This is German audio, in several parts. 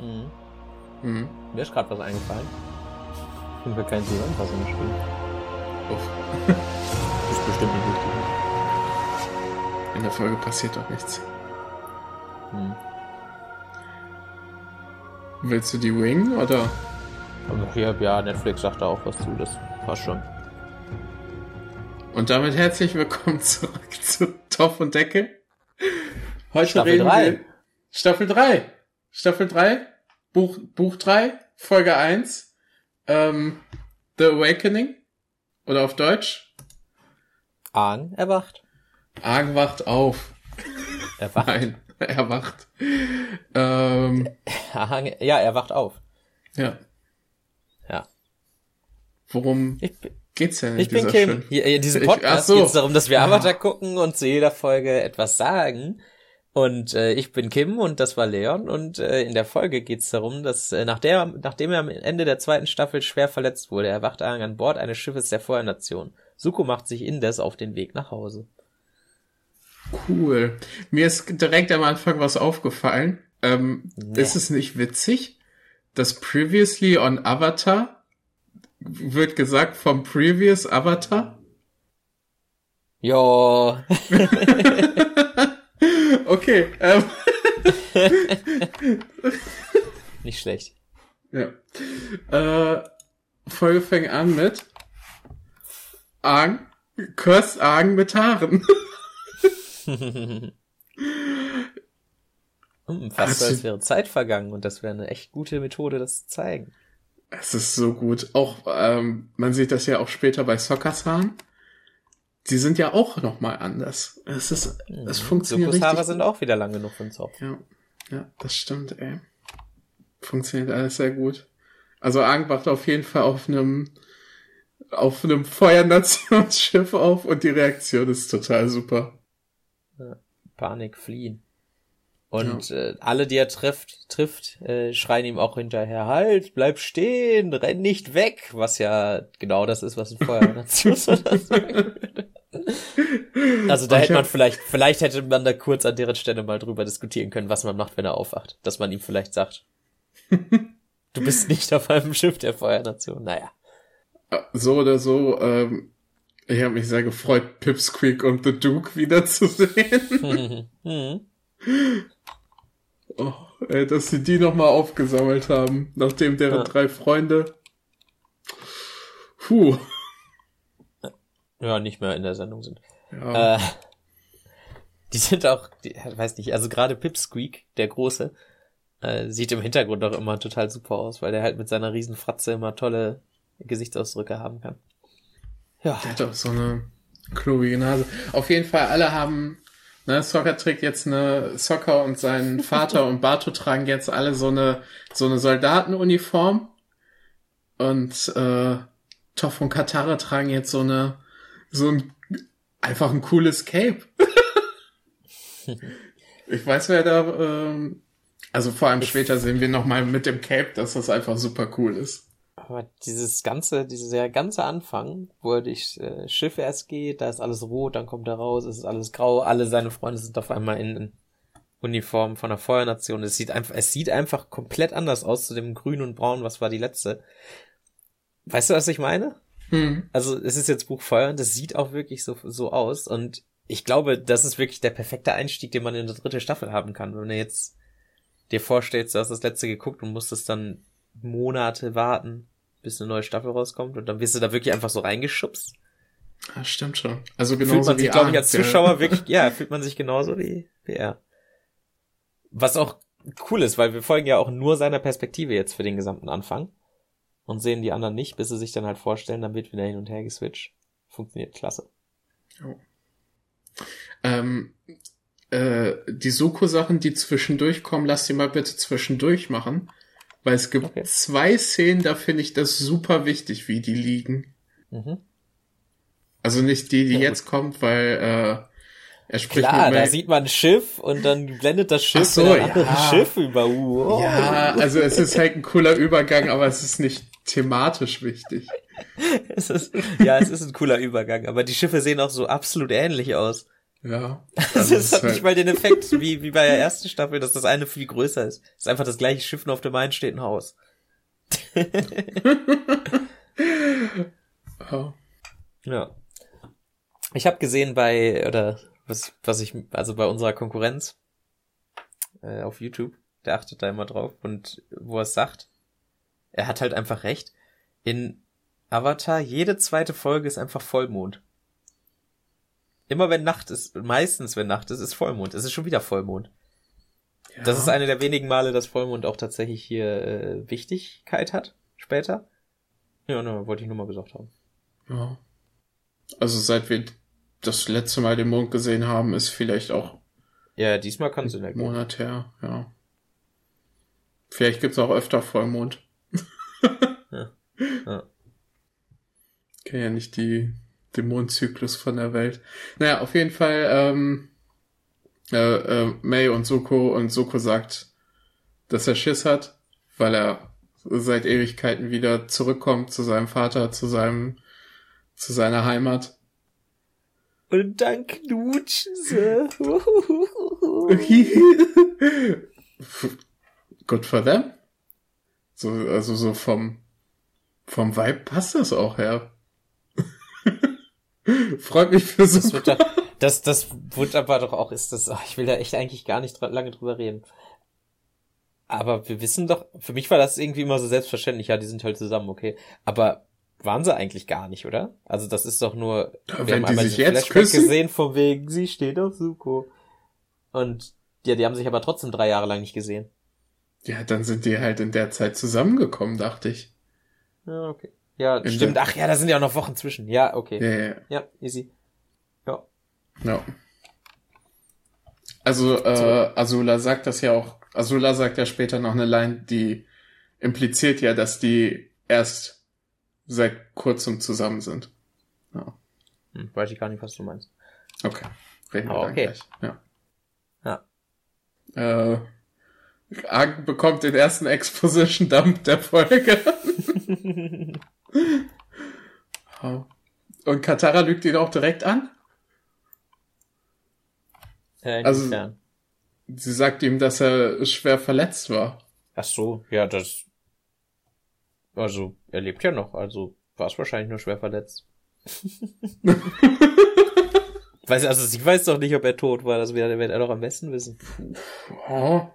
Mhm. Mhm. Mir ist gerade was eingefallen. Können wir kein Zusammenfassung spielen. Uff. das ist bestimmt nicht wichtig. In der Folge passiert doch nichts. Hm. Willst du die Wing oder? Hier, ja, Netflix sagt da auch was zu, das passt schon. Und damit herzlich willkommen zurück zu Topf und Deckel. Heute Staffel 3. Staffel 3. Staffel 3. Buch, Buch 3. Folge 1. Ähm, The Awakening. Oder auf Deutsch? Aang erwacht. Aang wacht auf. Erwacht. Nein, er wacht. Ähm, ja, er wacht auf. Ja. Ja. Worum ich, geht's denn? Ich bin Kim. Hier, in diesem Podcast so. geht es darum, dass wir Avatar gucken und zu jeder Folge etwas sagen. Und äh, ich bin Kim und das war Leon. Und äh, in der Folge geht es darum, dass äh, nach der, nachdem er am Ende der zweiten Staffel schwer verletzt wurde, erwacht er an Bord eines Schiffes der Feuernation. Suko macht sich indes auf den Weg nach Hause. Cool. Mir ist direkt am Anfang was aufgefallen. Ähm, nee. Ist es nicht witzig, dass previously on Avatar wird gesagt vom previous Avatar? Ja. okay. Ähm. nicht schlecht. Ja. Äh, Folge fängt an mit Aang, Curse Aang mit Haaren. hm, fast so, als wäre Zeit vergangen und das wäre eine echt gute Methode, das zu zeigen. Es ist so gut. Auch, ähm, man sieht das ja auch später bei Soccersan. Die sind ja auch nochmal anders. Es ist, mhm. es funktioniert Sokos Haare sind auch wieder lang genug für den Zopf. Ja, ja, das stimmt, ey. Funktioniert alles sehr gut. Also wacht auf jeden Fall auf einem, auf einem Feuernationsschiff auf und die Reaktion ist total super. Panik, fliehen. Und ja. äh, alle, die er trifft, trifft, äh, schreien ihm auch hinterher, halt, bleib stehen, renn nicht weg, was ja genau das ist, was ein Feuernation sagen würde. Also da hätte man vielleicht, vielleicht hätte man da kurz an deren Stelle mal drüber diskutieren können, was man macht, wenn er aufwacht. Dass man ihm vielleicht sagt, du bist nicht auf einem Schiff der Feuernation. Naja. So oder so, ähm, ich habe mich sehr gefreut, Pipsqueak und The Duke wiederzusehen. oh, ey, dass sie die nochmal aufgesammelt haben, nachdem deren ja. drei Freunde. Puh. Ja, nicht mehr in der Sendung sind. Ja. Äh, die sind auch, die, weiß nicht, also gerade Pipsqueak, der Große, äh, sieht im Hintergrund auch immer total super aus, weil der halt mit seiner riesen Fratze immer tolle Gesichtsausdrücke haben kann. Ja. Der hat auch so eine klobige Nase. Auf jeden Fall, alle haben, ne, Soccer trägt jetzt eine, Soccer und sein Vater und Bato tragen jetzt alle so eine, so eine Soldatenuniform. Und, äh, Toff und Katara tragen jetzt so eine, so ein, einfach ein cooles Cape. ich weiß, wer da, ähm, also vor allem später sehen wir nochmal mit dem Cape, dass das einfach super cool ist. Aber dieses ganze, dieser ganze Anfang, wo er durch äh, Schiff erst geht, da ist alles rot, dann kommt er raus, es ist alles grau, alle seine Freunde sind auf einmal in, in Uniform von der Feuernation. Es sieht einfach, es sieht einfach komplett anders aus zu dem Grün und Braun, was war die letzte. Weißt du, was ich meine? Hm. Also es ist jetzt Buch Feuer und das sieht auch wirklich so, so aus und ich glaube, das ist wirklich der perfekte Einstieg, den man in der dritte Staffel haben kann. Wenn du jetzt dir vorstellst, du hast das letzte geguckt und musstest dann Monate warten, bis eine neue Staffel rauskommt und dann wirst du da wirklich einfach so reingeschubst. Ja, stimmt schon. Also genauso fühlt man sich, glaube ich, als Zuschauer wirklich, ja, fühlt man sich genauso wie, wie er. Was auch cool ist, weil wir folgen ja auch nur seiner Perspektive jetzt für den gesamten Anfang und sehen die anderen nicht, bis sie sich dann halt vorstellen, dann wird wieder hin und her geswitcht. Funktioniert klasse. Oh. Ähm, äh, die Suko-Sachen, die zwischendurch kommen, lass die mal bitte zwischendurch machen. Weil es gibt okay. zwei Szenen, da finde ich das super wichtig, wie die liegen. Mhm. Also nicht die, die ja, jetzt gut. kommt, weil äh, er spricht Klar, da sieht man ein Schiff und dann blendet das Schiff Ach so, ein ja. Schiff über. Wow. Ja, also es ist halt ein cooler Übergang, aber es ist nicht thematisch wichtig. es ist, ja, es ist ein cooler Übergang, aber die Schiffe sehen auch so absolut ähnlich aus. Ja. Also es hat halt nicht mal den Effekt, wie, wie bei der ersten Staffel, dass das eine viel größer ist. Es ist einfach das gleiche Schiff und auf dem einen steht ein Haus. oh. Ja. Ich habe gesehen bei, oder was, was ich, also bei unserer Konkurrenz äh, auf YouTube, der achtet da immer drauf und wo er es sagt, er hat halt einfach recht. In Avatar, jede zweite Folge ist einfach Vollmond. Immer wenn Nacht ist, meistens wenn Nacht ist, ist Vollmond. Es ist schon wieder Vollmond. Ja. Das ist eine der wenigen Male, dass Vollmond auch tatsächlich hier äh, Wichtigkeit hat, später. Ja, ne, wollte ich nur mal gesagt haben. Ja. Also seit wir das letzte Mal den Mond gesehen haben, ist vielleicht auch. Ja, diesmal kann es in der Monat her, ja. Vielleicht gibt's auch öfter Vollmond. ja. ja. Kenn ja nicht die, den Mondzyklus von der Welt. Naja, auf jeden Fall, ähm, äh, äh, May und Soko und Soko sagt, dass er Schiss hat, weil er seit Ewigkeiten wieder zurückkommt zu seinem Vater, zu seinem, zu seiner Heimat. Und dann knutschen sie. Good for them. So, also so vom, vom Vibe passt das auch her. Freut mich für so. Das, da, das, das wunderbar doch auch ist das, ich will da echt eigentlich gar nicht lange drüber reden. Aber wir wissen doch, für mich war das irgendwie immer so selbstverständlich, ja, die sind halt zusammen, okay. Aber waren sie eigentlich gar nicht, oder? Also das ist doch nur, ja, wir haben einmal sich jetzt Flashback küssen? gesehen, von wegen, sie steht auf Suko. Und ja, die haben sich aber trotzdem drei Jahre lang nicht gesehen. Ja, dann sind die halt in der Zeit zusammengekommen, dachte ich. Ja, okay. Ja, stimmt. Ach ja, da sind ja auch noch Wochen zwischen. Ja, okay. Ja, ja. ja easy. Ja. Ja. Also, äh, Azula sagt das ja auch, Azula sagt ja später noch eine Line, die impliziert ja, dass die erst seit kurzem zusammen sind. Ja. Hm, weiß ich gar nicht, was du meinst. Okay. Reden wir oh, okay. gleich. Ja. Ja. Äh, Arg bekommt den ersten Exposition Dump der Folge. Und Katara lügt ihn auch direkt an? Äh, also, sie sagt ihm, dass er schwer verletzt war. Ach so, ja, das. Also, er lebt ja noch, also war es wahrscheinlich nur schwer verletzt. weiß, also sie weiß doch nicht, ob er tot war, das wird, wird er doch am besten wissen. Ja.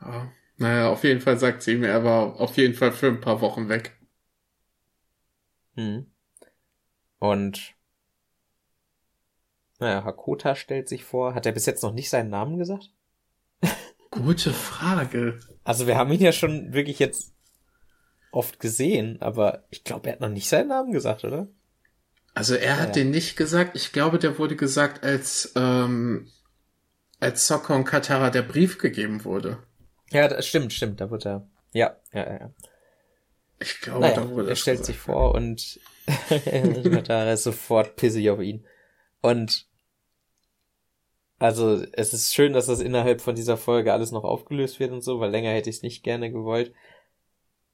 ja. Naja, auf jeden Fall sagt sie ihm, er war auf jeden Fall für ein paar Wochen weg. Hm. Und naja, Hakota stellt sich vor. Hat er bis jetzt noch nicht seinen Namen gesagt? Gute Frage. Also wir haben ihn ja schon wirklich jetzt oft gesehen, aber ich glaube, er hat noch nicht seinen Namen gesagt, oder? Also er hat ja. den nicht gesagt. Ich glaube, der wurde gesagt, als ähm, als Sokka und Katara der Brief gegeben wurde. Ja, das stimmt, stimmt. Da wurde er. Ja, ja, ja. Ich glaube, naja, da wurde er stellt sich vor und Katara ist sofort pissig auf ihn. Und also es ist schön, dass das innerhalb von dieser Folge alles noch aufgelöst wird und so, weil länger hätte ich es nicht gerne gewollt.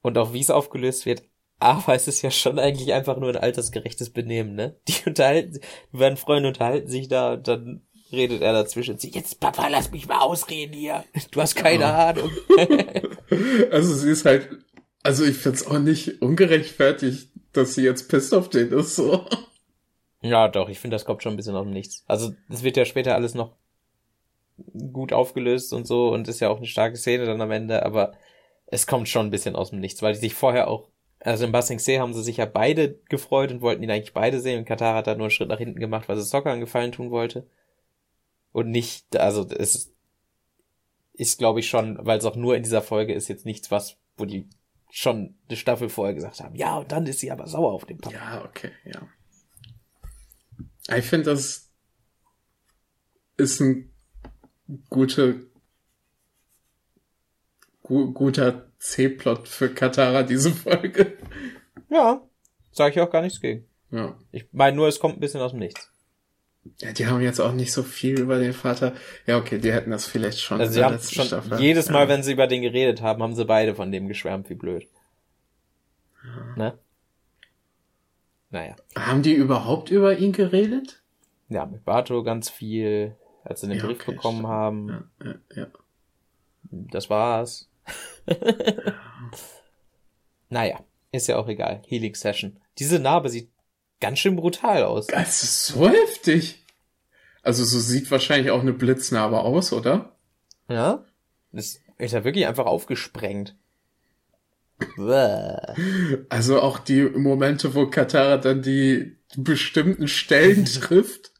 Und auch wie es aufgelöst wird, aber es ist ja schon eigentlich einfach nur ein altersgerechtes Benehmen, ne? Die unterhalten, die beiden Freunde unterhalten sich da und dann redet er dazwischen. Sie, jetzt Papa, lass mich mal ausreden hier. Du hast keine oh. Ahnung. also sie ist halt, also ich find's auch nicht ungerechtfertigt, dass sie jetzt pisst auf den ist, so. Ja, doch, ich finde, das kommt schon ein bisschen aus dem Nichts. Also, es wird ja später alles noch gut aufgelöst und so und ist ja auch eine starke Szene dann am Ende, aber es kommt schon ein bisschen aus dem Nichts, weil die sich vorher auch, also in Basing See haben sie sich ja beide gefreut und wollten ihn eigentlich beide sehen und Katar hat da nur einen Schritt nach hinten gemacht, weil sie Soccer einen Gefallen tun wollte. Und nicht, also es ist, glaube ich, schon, weil es auch nur in dieser Folge ist, jetzt nichts, was, wo die schon eine Staffel vorher gesagt haben, ja, und dann ist sie aber sauer auf den Papa. Ja, okay, ja. Ich finde, das ist ein guter, gu guter C-Plot für Katara, diese Folge. Ja, sage ich auch gar nichts gegen. Ja. Ich meine nur, es kommt ein bisschen aus dem Nichts. Ja, die haben jetzt auch nicht so viel über den Vater. Ja, okay, die hätten das vielleicht schon. Also sie haben schon Staffel. jedes Mal, ja. wenn sie über den geredet haben, haben sie beide von dem geschwärmt, wie blöd. Ja. Ne? Naja. Haben die überhaupt über ihn geredet? Ja, mit Bato ganz viel, als sie den ja, Brief okay, bekommen stimmt. haben. Ja, ja, ja. Das war's. naja, ist ja auch egal. Healing Session. Diese Narbe sieht ganz schön brutal aus. Das ist so heftig. Also so sieht wahrscheinlich auch eine Blitznarbe aus, oder? Ja. Das ist ja wirklich einfach aufgesprengt. Also auch die Momente, wo Katara dann die bestimmten Stellen trifft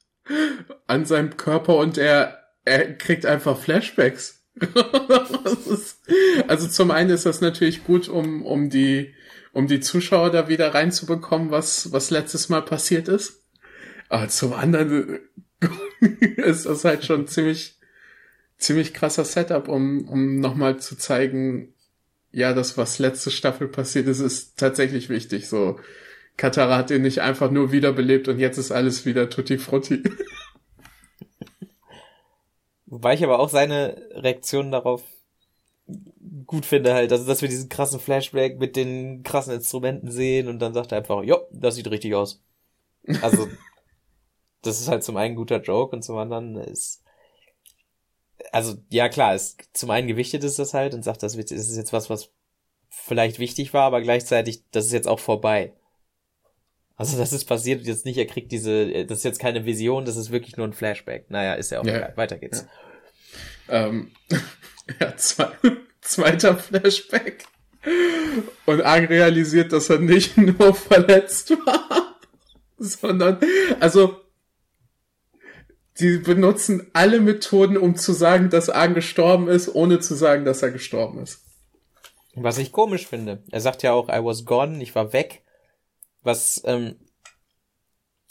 an seinem Körper und er, er kriegt einfach Flashbacks. also zum einen ist das natürlich gut, um, um die, um die Zuschauer da wieder reinzubekommen, was, was letztes Mal passiert ist. Aber zum anderen ist das halt schon ziemlich, ziemlich krasser Setup, um, um nochmal zu zeigen, ja, das, was letzte Staffel passiert ist, ist tatsächlich wichtig. So, Katara hat ihn nicht einfach nur wiederbelebt und jetzt ist alles wieder tutti frutti. Wobei ich aber auch seine Reaktion darauf gut finde halt, also dass wir diesen krassen Flashback mit den krassen Instrumenten sehen und dann sagt er einfach, jo, das sieht richtig aus. Also, das ist halt zum einen ein guter Joke und zum anderen ist, also, ja klar, ist, zum einen gewichtet ist das halt und sagt, das ist jetzt was, was vielleicht wichtig war, aber gleichzeitig, das ist jetzt auch vorbei. Also das ist passiert jetzt nicht, er kriegt diese, das ist jetzt keine Vision, das ist wirklich nur ein Flashback. Naja, ist ja auch ja. egal. Weiter geht's. Ja, ähm, ja zwei, zweiter Flashback. Und Ang realisiert, dass er nicht nur verletzt war, sondern, also, die benutzen alle Methoden, um zu sagen, dass Ang gestorben ist, ohne zu sagen, dass er gestorben ist. Was ich komisch finde. Er sagt ja auch, I was gone, ich war weg was ähm,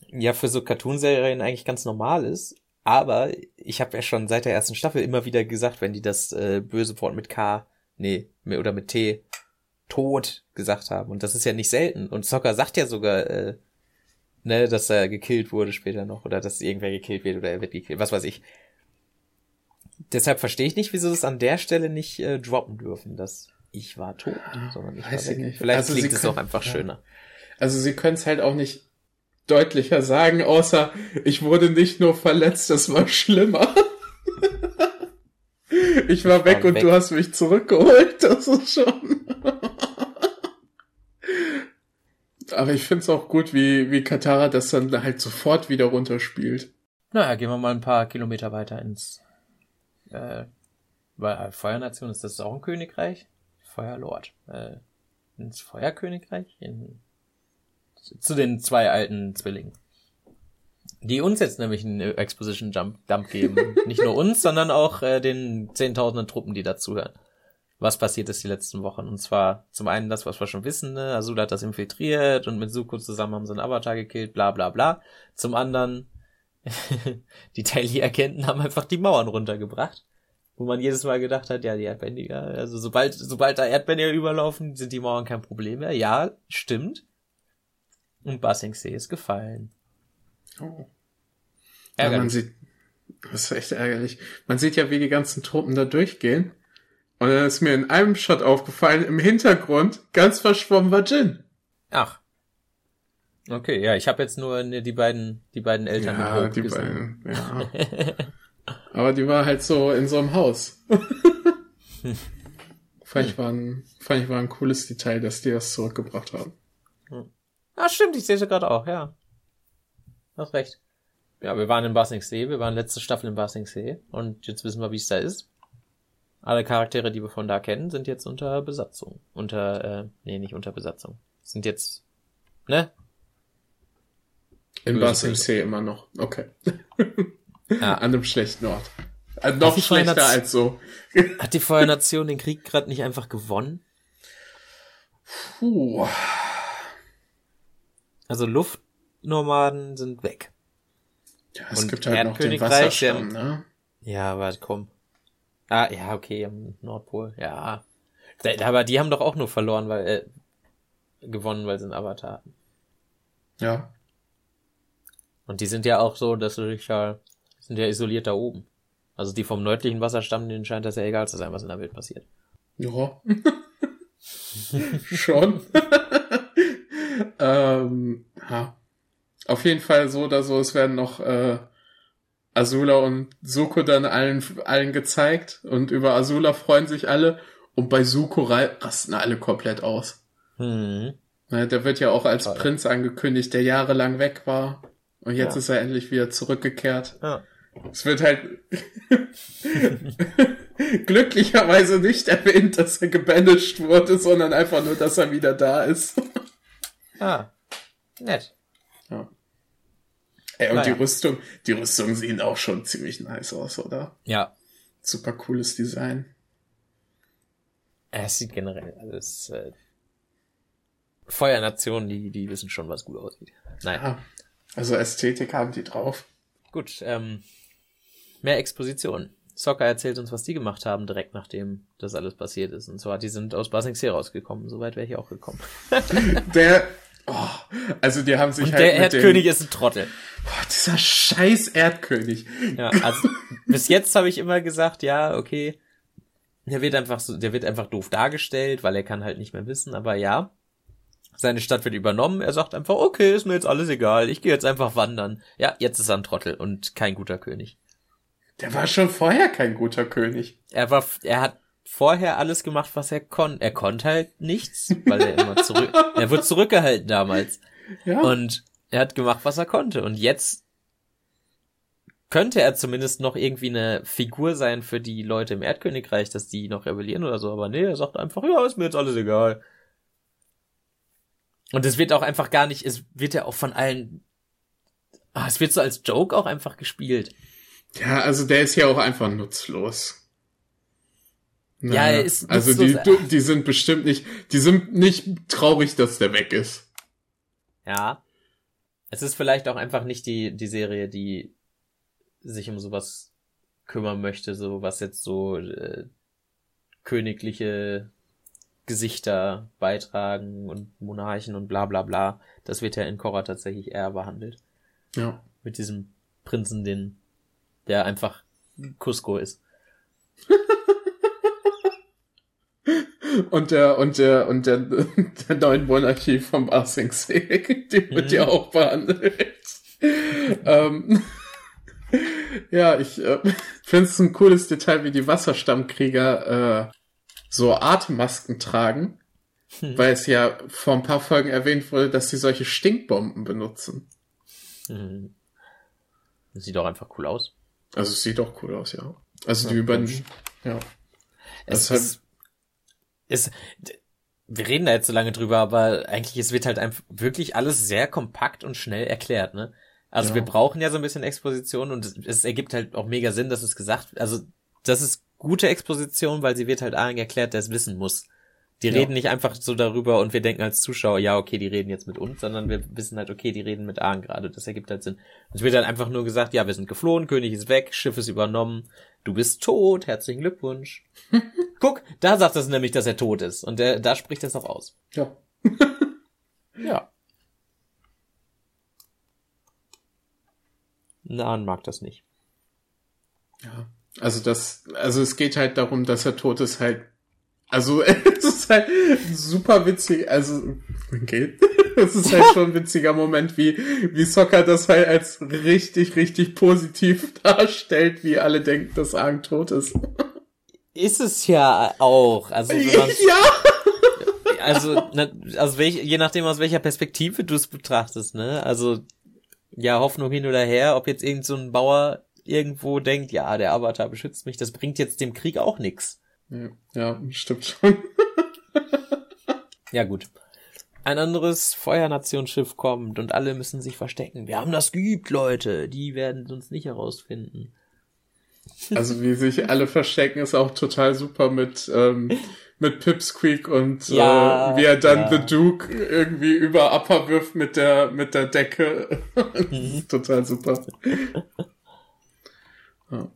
ja für so Cartoonserien eigentlich ganz normal ist. Aber ich habe ja schon seit der ersten Staffel immer wieder gesagt, wenn die das äh, böse Wort mit K, nee, oder mit T, tot gesagt haben. Und das ist ja nicht selten. Und Zocker sagt ja sogar, äh, ne, dass er gekillt wurde später noch oder dass irgendwer gekillt wird oder er wird gekillt, was weiß ich. Deshalb verstehe ich nicht, wieso das an der Stelle nicht äh, droppen dürfen, dass ich war tot, sondern ich Weiß war. Ich Vielleicht also klingt es auch einfach ja. schöner. Also sie können es halt auch nicht deutlicher sagen, außer ich wurde nicht nur verletzt, das war schlimmer. ich war weg und weg. du hast mich zurückgeholt, das ist schon. Aber ich find's auch gut, wie, wie Katara das dann halt sofort wieder runterspielt. Naja, gehen wir mal ein paar Kilometer weiter ins äh, weil Feuernation ist das auch ein Königreich? Feuerlord. Äh, ins Feuerkönigreich? In zu den zwei alten Zwillingen. Die uns jetzt nämlich einen Exposition Jump Dump geben. Nicht nur uns, sondern auch äh, den zehntausenden Truppen, die dazuhören. Was passiert ist die letzten Wochen? Und zwar zum einen das, was wir schon wissen, ne? Azula hat das infiltriert und mit Suko zusammen haben sie einen Avatar gekillt, bla bla bla. Zum anderen, die Daily-Agenten haben einfach die Mauern runtergebracht. Wo man jedes Mal gedacht hat, ja, die Erdbändiger, also sobald, sobald da Erdbändiger überlaufen, sind die Mauern kein Problem mehr. Ja, stimmt. Und Basingsee ist gefallen. Oh. Ja, man sieht, das ist echt ärgerlich. Man sieht ja, wie die ganzen Truppen da durchgehen. Und dann ist mir in einem Shot aufgefallen, im Hintergrund, ganz verschwommen war Jin. Ach. Okay, ja, ich habe jetzt nur die beiden, die beiden Eltern ja, mit Hope die gesehen. Beiden, ja. Aber die war halt so in so einem Haus. fand, ich war ein, fand ich war ein cooles Detail, dass die das zurückgebracht haben. Ah, stimmt, ich sehe sie gerade auch, ja. Hast recht. Ja, wir waren in Basingsee, wir waren letzte Staffel in Basingsee und jetzt wissen wir, wie es da ist. Alle Charaktere, die wir von da kennen, sind jetzt unter Besatzung. Unter, äh, nee, nicht unter Besatzung. Sind jetzt, ne? In Basingsee immer noch. Okay. Ja. An einem schlechten Ort. Also noch schlechter als so. Hat die Feuernation den Krieg gerade nicht einfach gewonnen? Puh. Also Luftnomaden sind weg. Ja, es Und gibt halt noch den Wasserstamm, ne? Ja, aber komm. Ah, ja, okay, am Nordpol, ja. Aber die haben doch auch nur verloren, weil, äh, gewonnen, weil sie einen Avatar hatten. Ja. Und die sind ja auch so, dass du dich ja, sind ja isoliert da oben. Also die vom nördlichen Wasserstamm, denen scheint das ja egal zu sein, was in der Welt passiert. Ja. Schon. ähm, ja. auf jeden Fall so oder so, es werden noch äh, Azula und Suko dann allen, allen gezeigt und über Azula freuen sich alle und bei Suko rasten alle komplett aus. Hm. Ja, der wird ja auch als Toll. Prinz angekündigt, der jahrelang weg war und jetzt ja. ist er endlich wieder zurückgekehrt. Ja. Es wird halt glücklicherweise nicht erwähnt, dass er gebanished wurde, sondern einfach nur, dass er wieder da ist. Ah, nett. Ja. Ey, und naja. die Rüstung, die Rüstung sehen auch schon ziemlich nice aus, oder? Ja. Super cooles Design. Es sieht generell alles, äh, Feuernationen, die, die wissen schon, was gut aussieht. Naja. Ja, also Ästhetik haben die drauf. Gut, ähm, mehr Exposition. Soccer erzählt uns, was die gemacht haben, direkt nachdem das alles passiert ist. Und zwar, die sind aus Basing C rausgekommen. Soweit wäre ich auch gekommen. der, oh, also die haben sich Und halt. Der Erdkönig dem, ist ein Trottel. Boah, dieser scheiß Erdkönig. Ja, also bis jetzt habe ich immer gesagt, ja, okay. Der wird einfach so, der wird einfach doof dargestellt, weil er kann halt nicht mehr wissen, aber ja. Seine Stadt wird übernommen. Er sagt einfach, okay, ist mir jetzt alles egal. Ich gehe jetzt einfach wandern. Ja, jetzt ist er ein Trottel und kein guter König. Der war schon vorher kein guter König. Er war, er hat vorher alles gemacht, was er konnte. Er konnte halt nichts, weil er immer zurück, er wurde zurückgehalten damals. Ja. Und er hat gemacht, was er konnte. Und jetzt könnte er zumindest noch irgendwie eine Figur sein für die Leute im Erdkönigreich, dass die noch rebellieren oder so. Aber nee, er sagt einfach, ja, ist mir jetzt alles egal. Und es wird auch einfach gar nicht, es wird ja auch von allen, ah, es wird so als Joke auch einfach gespielt. Ja, also der ist ja auch einfach nutzlos. Na, ja, ist also. Also die, die sind bestimmt nicht, die sind nicht traurig, dass der weg ist. Ja. Es ist vielleicht auch einfach nicht die, die Serie, die sich um sowas kümmern möchte, so was jetzt so äh, königliche Gesichter beitragen und Monarchen und bla bla bla. Das wird ja in Korra tatsächlich eher behandelt. Ja. Mit diesem Prinzen, den der einfach Cusco ist. und der und der und der, der neuen Monarchie vom Asingsee, die wird mhm. ja auch behandelt. ähm, ja, ich äh, finde es ein cooles Detail, wie die Wasserstammkrieger äh, so Atemmasken tragen, hm. weil es ja vor ein paar Folgen erwähnt wurde, dass sie solche Stinkbomben benutzen. Hm. Sieht doch einfach cool aus. Also es sieht doch cool aus, ja. Also ja, die über ja. Es ist, ist, wir reden da jetzt so lange drüber, aber eigentlich es wird halt einfach wirklich alles sehr kompakt und schnell erklärt, ne? Also ja. wir brauchen ja so ein bisschen Exposition und es, es ergibt halt auch mega Sinn, dass es gesagt, also das ist gute Exposition, weil sie wird halt allen erklärt, der es wissen muss. Die ja. reden nicht einfach so darüber und wir denken als Zuschauer, ja, okay, die reden jetzt mit uns, sondern wir wissen halt, okay, die reden mit Ahn gerade. Das ergibt halt Sinn. Es wird dann einfach nur gesagt, ja, wir sind geflohen, König ist weg, Schiff ist übernommen, du bist tot, herzlichen Glückwunsch. Guck, da sagt es nämlich, dass er tot ist. Und der, da spricht es auch aus. Ja. ja. Nahn mag das nicht. Ja. Also das, also es geht halt darum, dass er tot ist, halt also es ist halt super witzig, also okay. Es ist halt schon ein witziger Moment, wie, wie Soccer das halt als richtig, richtig positiv darstellt, wie alle denken, dass Aang tot ist. Ist es ja auch. Also, wenn ja. Also, ne, also welch, je nachdem aus welcher Perspektive du es betrachtest, ne? Also, ja, Hoffnung hin oder her, ob jetzt irgend so ein Bauer irgendwo denkt, ja, der Avatar beschützt mich, das bringt jetzt dem Krieg auch nix. Ja, stimmt schon. ja, gut. Ein anderes Feuernationsschiff kommt und alle müssen sich verstecken. Wir haben das geübt, Leute. Die werden uns nicht herausfinden. Also wie sich alle verstecken, ist auch total super mit, ähm, mit Pipsqueak und ja, äh, wie er dann ja. The Duke irgendwie über Upper wirft mit der, mit der Decke. Total super. Ja.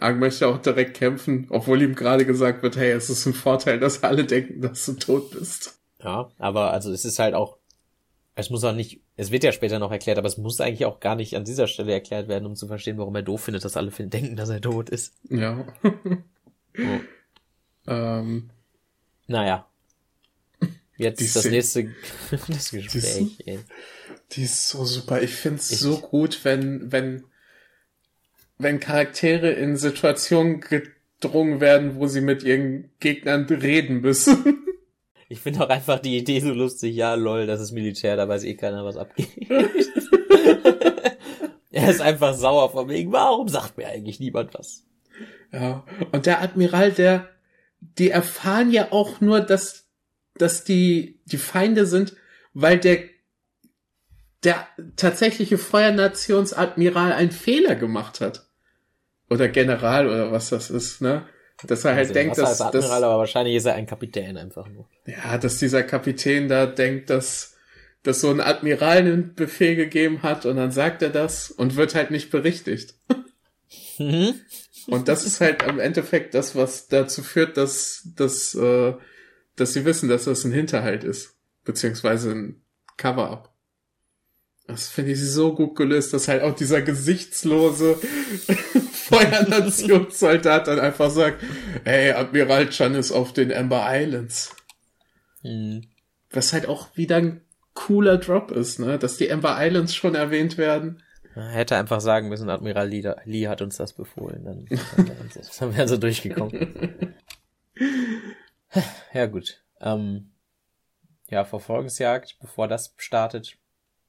Ang möchte auch direkt kämpfen, obwohl ihm gerade gesagt wird, hey, es ist ein Vorteil, dass alle denken, dass du tot bist. Ja, aber also es ist halt auch, es muss auch nicht, es wird ja später noch erklärt, aber es muss eigentlich auch gar nicht an dieser Stelle erklärt werden, um zu verstehen, warum er doof findet, dass alle denken, dass er tot ist. Ja. oh. ähm. Naja. Jetzt die das nächste das Gespräch. Die, Die ist so super. Ich find's ich so gut, wenn, wenn, wenn Charaktere in Situationen gedrungen werden, wo sie mit ihren Gegnern reden müssen. Ich finde auch einfach die Idee so lustig. Ja, lol, das ist Militär, da weiß eh keiner, was abgeht. er ist einfach sauer von wegen, warum sagt mir eigentlich niemand was? Ja, und der Admiral, der, die erfahren ja auch nur, dass, dass die, die Feinde sind, weil der, der tatsächliche Feuernationsadmiral einen Fehler gemacht hat. Oder General oder was das ist, ne? Dass er halt also denkt, dass, Admiral, dass, aber wahrscheinlich ist er ein Kapitän einfach nur. Ja, dass dieser Kapitän da denkt, dass, dass so ein Admiral einen Befehl gegeben hat und dann sagt er das und wird halt nicht berichtigt. Mhm. Und das ist halt im Endeffekt das, was dazu führt, dass, dass, äh, dass sie wissen, dass das ein Hinterhalt ist. Beziehungsweise ein Cover-up. Das finde ich so gut gelöst, dass halt auch dieser gesichtslose Feuernationssoldat dann einfach sagt, hey, Admiral Chan ist auf den Amber Islands. Mhm. Was halt auch wieder ein cooler Drop ist, ne? Dass die Amber Islands schon erwähnt werden. Er hätte einfach sagen müssen, Admiral Lee, Lee hat uns das befohlen. Dann, dann, dann wären sie durchgekommen. ja, gut. Ähm, ja, Verfolgungsjagd, bevor das startet,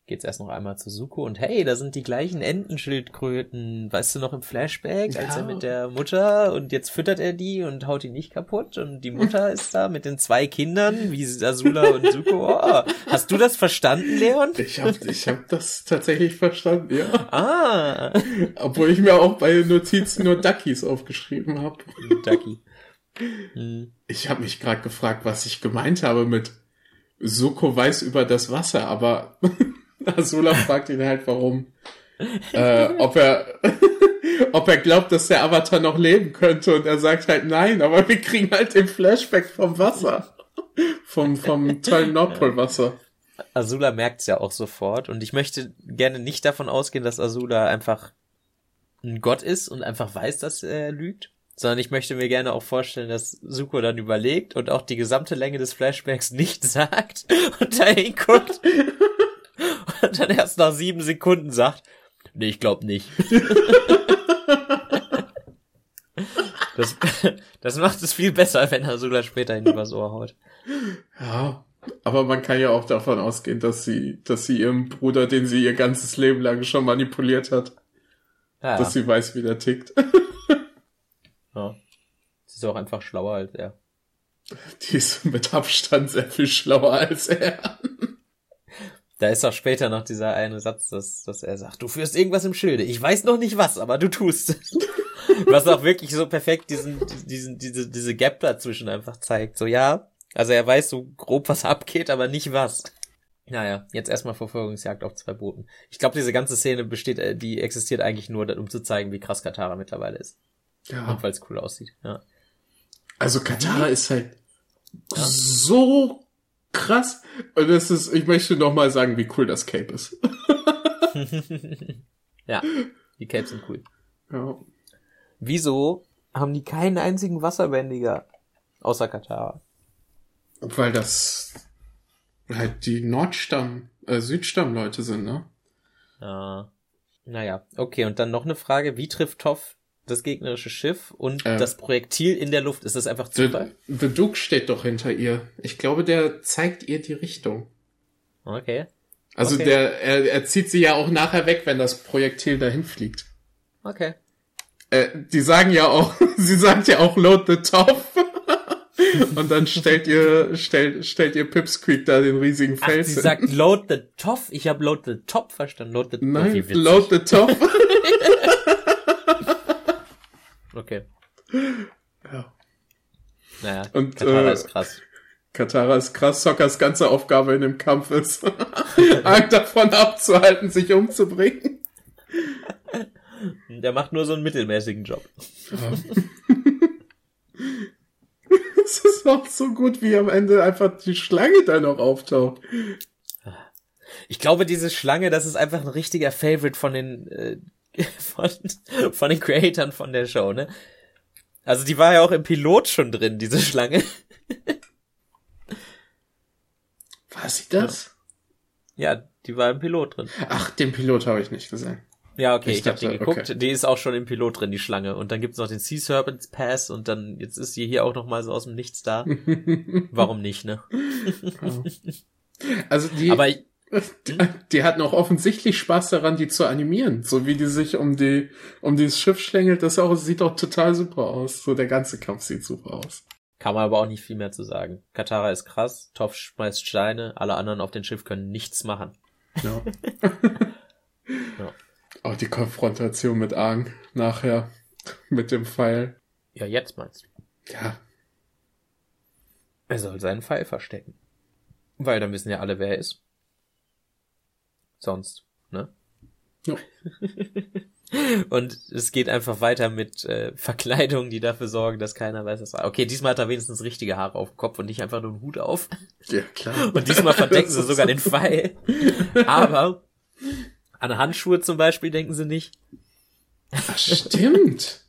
geht's erst noch einmal zu Suko und hey, da sind die gleichen Entenschildkröten, weißt du noch im Flashback, als ja. er mit der Mutter und jetzt füttert er die und haut die nicht kaputt und die Mutter ist da mit den zwei Kindern, wie Asula und Suko. Oh, hast du das verstanden, Leon? Ich hab, ich hab das tatsächlich verstanden, ja. Ah. Obwohl ich mir auch bei Notizen nur Duckies aufgeschrieben habe. Ducky. Hm. Ich habe mich gerade gefragt, was ich gemeint habe mit Suko weiß über das Wasser, aber Azula fragt ihn halt, warum, äh, ob er, ob er glaubt, dass der Avatar noch leben könnte. Und er sagt halt nein, aber wir kriegen halt den Flashback vom Wasser. vom, vom tollen Nordpolwasser. Azula merkt's ja auch sofort. Und ich möchte gerne nicht davon ausgehen, dass Azula einfach ein Gott ist und einfach weiß, dass er lügt, sondern ich möchte mir gerne auch vorstellen, dass Suko dann überlegt und auch die gesamte Länge des Flashbacks nicht sagt und dahin guckt und dann erst nach sieben Sekunden sagt, nee, ich glaube nicht. das, das macht es viel besser, wenn er sogar später hin übers Ohr haut. Ja, aber man kann ja auch davon ausgehen, dass sie, dass sie ihrem Bruder, den sie ihr ganzes Leben lang schon manipuliert hat, ja, dass sie weiß, wie der tickt. ja. Sie ist auch einfach schlauer als er. Die ist mit Abstand sehr viel schlauer als er. Da ist auch später noch dieser eine Satz, dass, dass er sagt, du führst irgendwas im Schilde. Ich weiß noch nicht was, aber du tust es. was auch wirklich so perfekt diesen, diesen, diese, diese Gap dazwischen einfach zeigt. So, ja, also er weiß so grob, was abgeht, aber nicht was. Naja, jetzt erstmal Verfolgungsjagd auf zwei Booten. Ich glaube, diese ganze Szene besteht, äh, die existiert eigentlich nur, um zu zeigen, wie krass Katara mittlerweile ist. Ja. Und weil es cool aussieht, ja. Also Katara ist halt ja. so krass. Und das ist, ich möchte noch mal sagen, wie cool das Cape ist. ja, die Capes sind cool. Ja. Wieso haben die keinen einzigen Wasserbändiger außer Katar? Weil das halt die Nordstamm, äh, Südstammleute sind, ne? Ja. Naja, okay, und dann noch eine Frage. Wie trifft Toff das gegnerische Schiff und äh, das Projektil in der Luft. Ist das einfach Zufall? The, The Duke steht doch hinter ihr. Ich glaube, der zeigt ihr die Richtung. Okay. Also okay. der, er, er zieht sie ja auch nachher weg, wenn das Projektil dahin fliegt. Okay. Äh, die sagen ja auch, sie sagt ja auch load the top. Und dann stellt ihr, stellt, stellt ihr Pipsqueak da den riesigen Felsen. Ach, sie sagt load the top? Ich habe load the top verstanden. Load the Nein, load the top. Okay. Ja. Naja, und, Katara äh, ist krass. Katara ist krass. Sockers ganze Aufgabe in dem Kampf ist, einen davon abzuhalten, sich umzubringen. Der macht nur so einen mittelmäßigen Job. Ja. Es ist auch so gut, wie am Ende einfach die Schlange da noch auftaucht. Ich glaube, diese Schlange, das ist einfach ein richtiger Favorite von den äh, von, von den Creatoren von der Show, ne? Also die war ja auch im Pilot schon drin, diese Schlange. War sie das? Ja, die war im Pilot drin. Ach, den Pilot habe ich nicht gesehen. Ja, okay, ich, ich dachte, hab den geguckt. Okay. Die ist auch schon im Pilot drin, die Schlange. Und dann gibt's noch den Sea Serpents Pass und dann, jetzt ist sie hier auch noch mal so aus dem Nichts da. Warum nicht, ne? also die, Aber ich, die, die hatten auch offensichtlich Spaß daran, die zu animieren. So wie die sich um die, um dieses Schiff schlängelt, das auch, sieht doch total super aus. So der ganze Kampf sieht super aus. Kann man aber auch nicht viel mehr zu sagen. Katara ist krass, Toph schmeißt Steine, alle anderen auf dem Schiff können nichts machen. Ja. ja. Auch die Konfrontation mit Aang nachher mit dem Pfeil. Ja, jetzt meinst du? Ja. Er soll seinen Pfeil verstecken. Weil dann wissen ja alle, wer er ist. Sonst, ne? Ja. Und es geht einfach weiter mit äh, Verkleidungen, die dafür sorgen, dass keiner weiß, was war. Okay, diesmal hat er wenigstens richtige Haare auf dem Kopf und nicht einfach nur einen Hut auf. Ja, klar. Und diesmal verdecken sie sogar den Pfeil. Aber an Handschuhe zum Beispiel denken sie nicht. Ach, stimmt.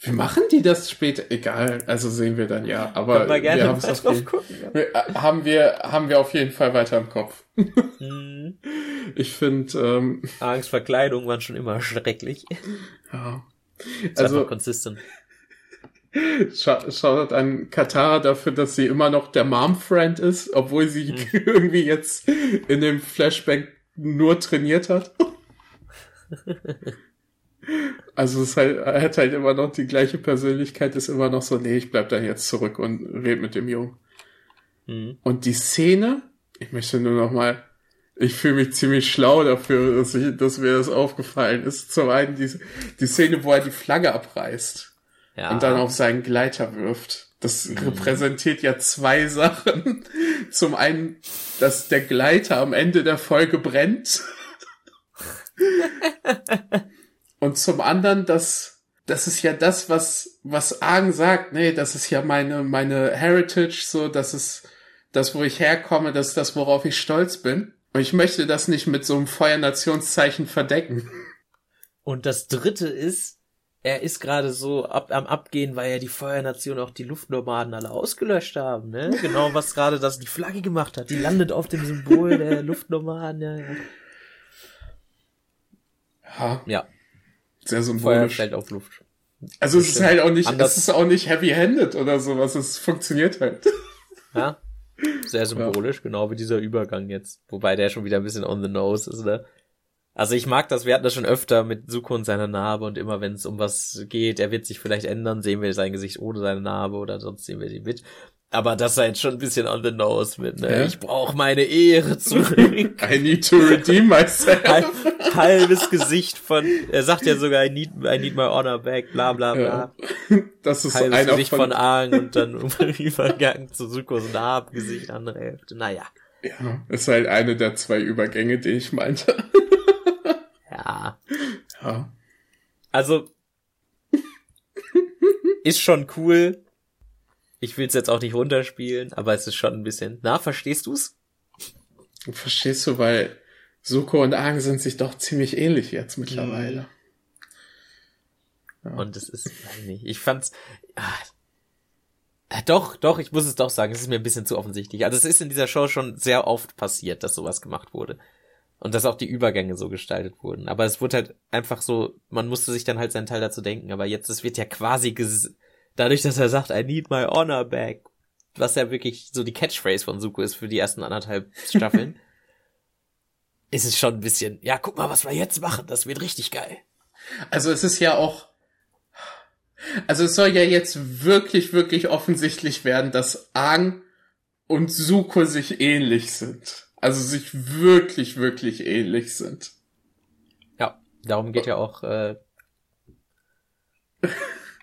Wie machen die das später? Egal, also sehen wir dann ja. Aber wir, wir haben es drauf gucken. Wir, äh, haben wir haben wir auf jeden Fall weiter im Kopf. Mhm. Ich finde ähm, Angstverkleidung waren schon immer schrecklich. Ja. Ist also consistent. Schaut an Katara dafür, dass sie immer noch der Mom-Friend ist, obwohl sie mhm. irgendwie jetzt in dem Flashback nur trainiert hat. Also es halt, er hat halt immer noch die gleiche Persönlichkeit, ist immer noch so, nee, ich bleib da jetzt zurück und red mit dem Jungen. Mhm. Und die Szene, ich möchte nur noch mal, ich fühle mich ziemlich schlau dafür, dass, ich, dass mir das aufgefallen ist. Zum einen die, die Szene, wo er die Flagge abreißt ja. und dann auf seinen Gleiter wirft. Das mhm. repräsentiert ja zwei Sachen. Zum einen, dass der Gleiter am Ende der Folge brennt. Und zum anderen, dass das ist ja das, was was Argen sagt, nee, das ist ja meine meine Heritage, so, das ist das, wo ich herkomme, das ist das, worauf ich stolz bin. Und ich möchte das nicht mit so einem Feuernationszeichen verdecken. Und das dritte ist, er ist gerade so ab, am Abgehen, weil ja die Feuernation auch die Luftnomaden alle ausgelöscht haben, ne? Genau, was gerade das die Flagge gemacht hat. Die landet auf dem Symbol der Luftnomaden, ja, ja. Ja. Sehr symbolisch. Feuer fällt auf Luft. Also es ist halt auch nicht, Anders. es ist auch nicht heavy-handed oder sowas, es funktioniert halt. Ja. Sehr symbolisch, ja. genau wie dieser Übergang jetzt. Wobei der schon wieder ein bisschen on the nose ist, ne? Also ich mag das, wir hatten das schon öfter mit Suko und seiner Narbe und immer wenn es um was geht, er wird sich vielleicht ändern, sehen wir sein Gesicht ohne seine Narbe oder sonst sehen wir sie mit. Aber das sei jetzt schon ein bisschen on the nose mit, ne? Ja? Ich brauche meine Ehre zurück. I need to redeem myself. Halb, halbes Gesicht von, er sagt ja sogar, I need, I need my honor back, bla bla bla. Ja. Das ist halbes einer Gesicht von, von Aang und dann Übergang zu Sukos Narbengesicht, andere Hälfte. Naja. Ja, ist halt eine der zwei Übergänge, die ich meinte. ja. Ja. Also, ist schon cool, ich will es jetzt auch nicht runterspielen, aber es ist schon ein bisschen. Na, verstehst du's? Verstehst du, weil Suko und Aang sind sich doch ziemlich ähnlich jetzt mittlerweile. Ja. Und es ist, nicht, ich fand's. Ah, doch, doch, ich muss es doch sagen, es ist mir ein bisschen zu offensichtlich. Also es ist in dieser Show schon sehr oft passiert, dass sowas gemacht wurde. Und dass auch die Übergänge so gestaltet wurden. Aber es wurde halt einfach so, man musste sich dann halt seinen Teil dazu denken. Aber jetzt, es wird ja quasi ges dadurch, dass er sagt, I need my honor back, was ja wirklich so die Catchphrase von Suko ist für die ersten anderthalb Staffeln, ist es schon ein bisschen, ja, guck mal, was wir jetzt machen, das wird richtig geil. Also es ist ja auch, also es soll ja jetzt wirklich, wirklich offensichtlich werden, dass Aang und Suko sich ähnlich sind. Also sich wirklich, wirklich ähnlich sind. Ja, darum geht ja auch äh,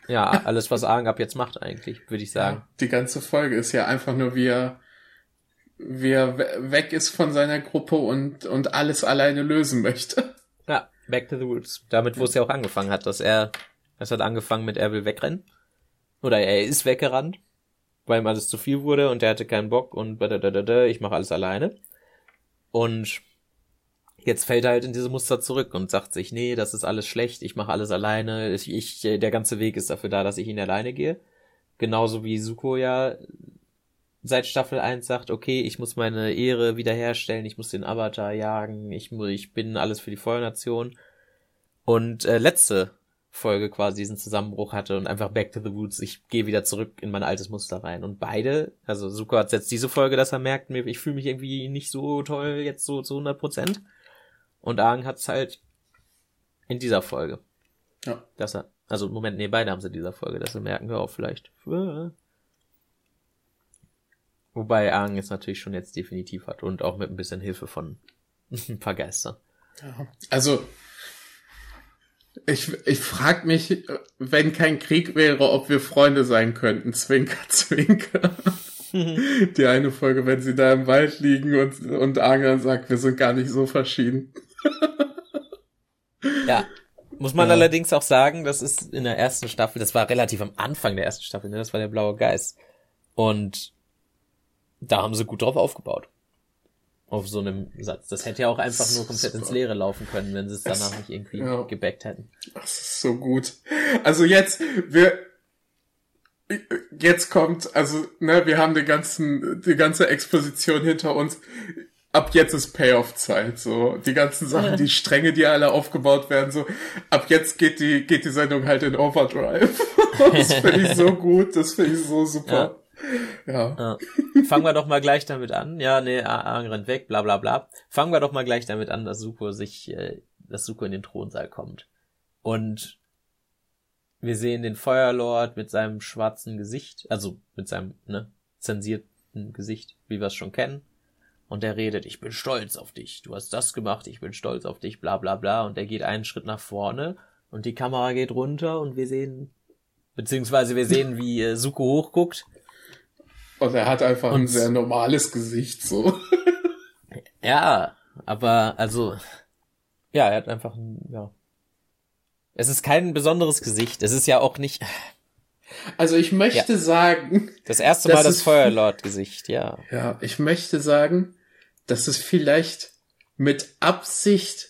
ja, alles, was Aang ab jetzt macht eigentlich, würde ich sagen. Ja, die ganze Folge ist ja einfach nur, wie er, wie er weg ist von seiner Gruppe und, und alles alleine lösen möchte. Ja, back to the roots. Damit, wo es ja auch angefangen hat, dass er, es hat angefangen mit, er will wegrennen. Oder er ist weggerannt, weil ihm alles zu viel wurde und er hatte keinen Bock und ich mache alles alleine. Und jetzt fällt er halt in diese Muster zurück und sagt sich, nee, das ist alles schlecht, ich mache alles alleine, ich, ich, der ganze Weg ist dafür da, dass ich ihn alleine gehe. Genauso wie Suko ja seit Staffel 1 sagt, okay, ich muss meine Ehre wiederherstellen, ich muss den Avatar jagen, ich, ich bin alles für die Feuernation. Und äh, letzte Folge quasi diesen Zusammenbruch hatte und einfach back to the roots, ich gehe wieder zurück in mein altes Muster rein. Und beide, also Suko hat jetzt diese Folge, dass er merkt, ich fühle mich irgendwie nicht so toll jetzt so zu 100 Prozent. Und Aang hat's halt in dieser Folge. Ja. Dass er, also Moment, nee, beide haben sie in dieser Folge, sie merken, wir auch vielleicht. Wobei Aang es natürlich schon jetzt definitiv hat und auch mit ein bisschen Hilfe von ein paar Geistern. Ja. Also, ich, ich frag mich, wenn kein Krieg wäre, ob wir Freunde sein könnten. Zwinker, zwinker. Die eine Folge, wenn sie da im Wald liegen und, und Aang sagt, wir sind gar nicht so verschieden. ja. Muss man ja. allerdings auch sagen, das ist in der ersten Staffel, das war relativ am Anfang der ersten Staffel, ne? das war der blaue Geist. Und da haben sie gut drauf aufgebaut. Auf so einem Satz. Das hätte ja auch einfach nur komplett ins Leere laufen können, wenn sie es danach es, nicht irgendwie ja. gebackt hätten. Das ist so gut. Also jetzt, wir, jetzt kommt, also, ne, wir haben den ganzen, die ganze Exposition hinter uns. Ab jetzt ist Payoff-Zeit, so. Die ganzen Sachen, die Stränge, die alle aufgebaut werden, so. Ab jetzt geht die, geht die Sendung halt in Overdrive. das finde ich so gut, das finde ich so super. Ja. Ja. ja. Fangen wir doch mal gleich damit an. Ja, nee, Aang rennt weg, bla bla bla. Fangen wir doch mal gleich damit an, dass Suko sich, äh, dass Suko in den Thronsaal kommt. Und wir sehen den Feuerlord mit seinem schwarzen Gesicht, also mit seinem, ne, zensierten Gesicht, wie wir es schon kennen. Und er redet, ich bin stolz auf dich, du hast das gemacht, ich bin stolz auf dich, bla bla bla. Und er geht einen Schritt nach vorne und die Kamera geht runter und wir sehen, beziehungsweise wir sehen, wie äh, Suko hochguckt und er hat einfach und ein sehr normales Gesicht, so. Ja, aber, also, ja, er hat einfach ein, ja. Es ist kein besonderes Gesicht. Es ist ja auch nicht. Also ich möchte ja. sagen. Das erste Mal das Feuerlord-Gesicht, ja. Ja, ich möchte sagen, dass es vielleicht mit Absicht